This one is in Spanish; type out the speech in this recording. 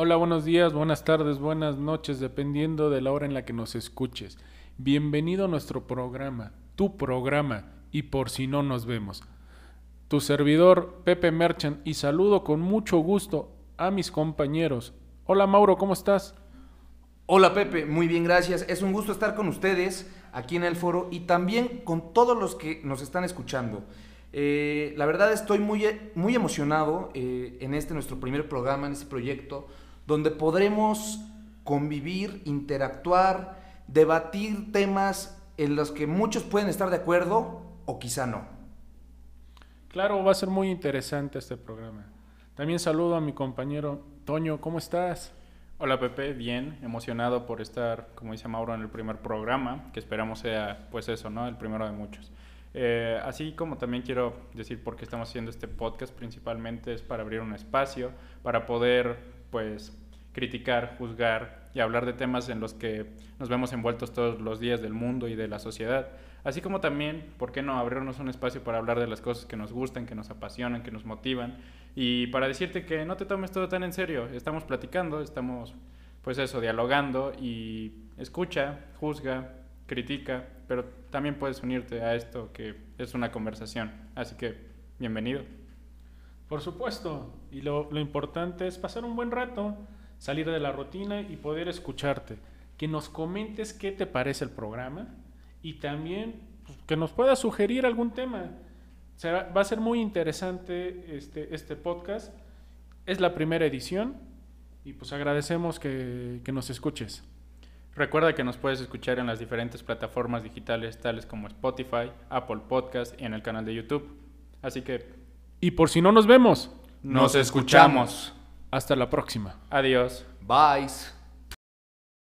Hola, buenos días, buenas tardes, buenas noches, dependiendo de la hora en la que nos escuches. Bienvenido a nuestro programa, tu programa, y por si no nos vemos. Tu servidor, Pepe Merchant, y saludo con mucho gusto a mis compañeros. Hola Mauro, ¿cómo estás? Hola Pepe, muy bien, gracias. Es un gusto estar con ustedes aquí en el foro y también con todos los que nos están escuchando. Eh, la verdad estoy muy, muy emocionado eh, en este nuestro primer programa, en este proyecto, donde podremos convivir, interactuar, debatir temas en los que muchos pueden estar de acuerdo o quizá no. Claro, va a ser muy interesante este programa. También saludo a mi compañero Toño, ¿cómo estás? Hola Pepe, bien, emocionado por estar, como dice Mauro, en el primer programa, que esperamos sea, pues eso, ¿no? El primero de muchos. Eh, así como también quiero decir por qué estamos haciendo este podcast, principalmente es para abrir un espacio, para poder, pues, criticar, juzgar y hablar de temas en los que nos vemos envueltos todos los días del mundo y de la sociedad. Así como también, ¿por qué no abrirnos un espacio para hablar de las cosas que nos gustan, que nos apasionan, que nos motivan? Y para decirte que no te tomes todo tan en serio. Estamos platicando, estamos, pues eso, dialogando y escucha, juzga, critica, pero también puedes unirte a esto que es una conversación. Así que, bienvenido. Por supuesto. Y lo, importante es pasar un buen rato, salir de la rutina y poder escucharte. Que nos comentes qué te parece el programa y también pues, que nos puedas sugerir algún tema. va a ser muy interesante este, este podcast. Es la primera edición y pues agradecemos que nos escuches. Recuerda que nos puedes escuchar en las diferentes plataformas digitales tales como Spotify, Apple Podcast y en el canal de YouTube. Así que... Y por si no nos vemos, nos escuchamos. Hasta la próxima. Adiós. Bye.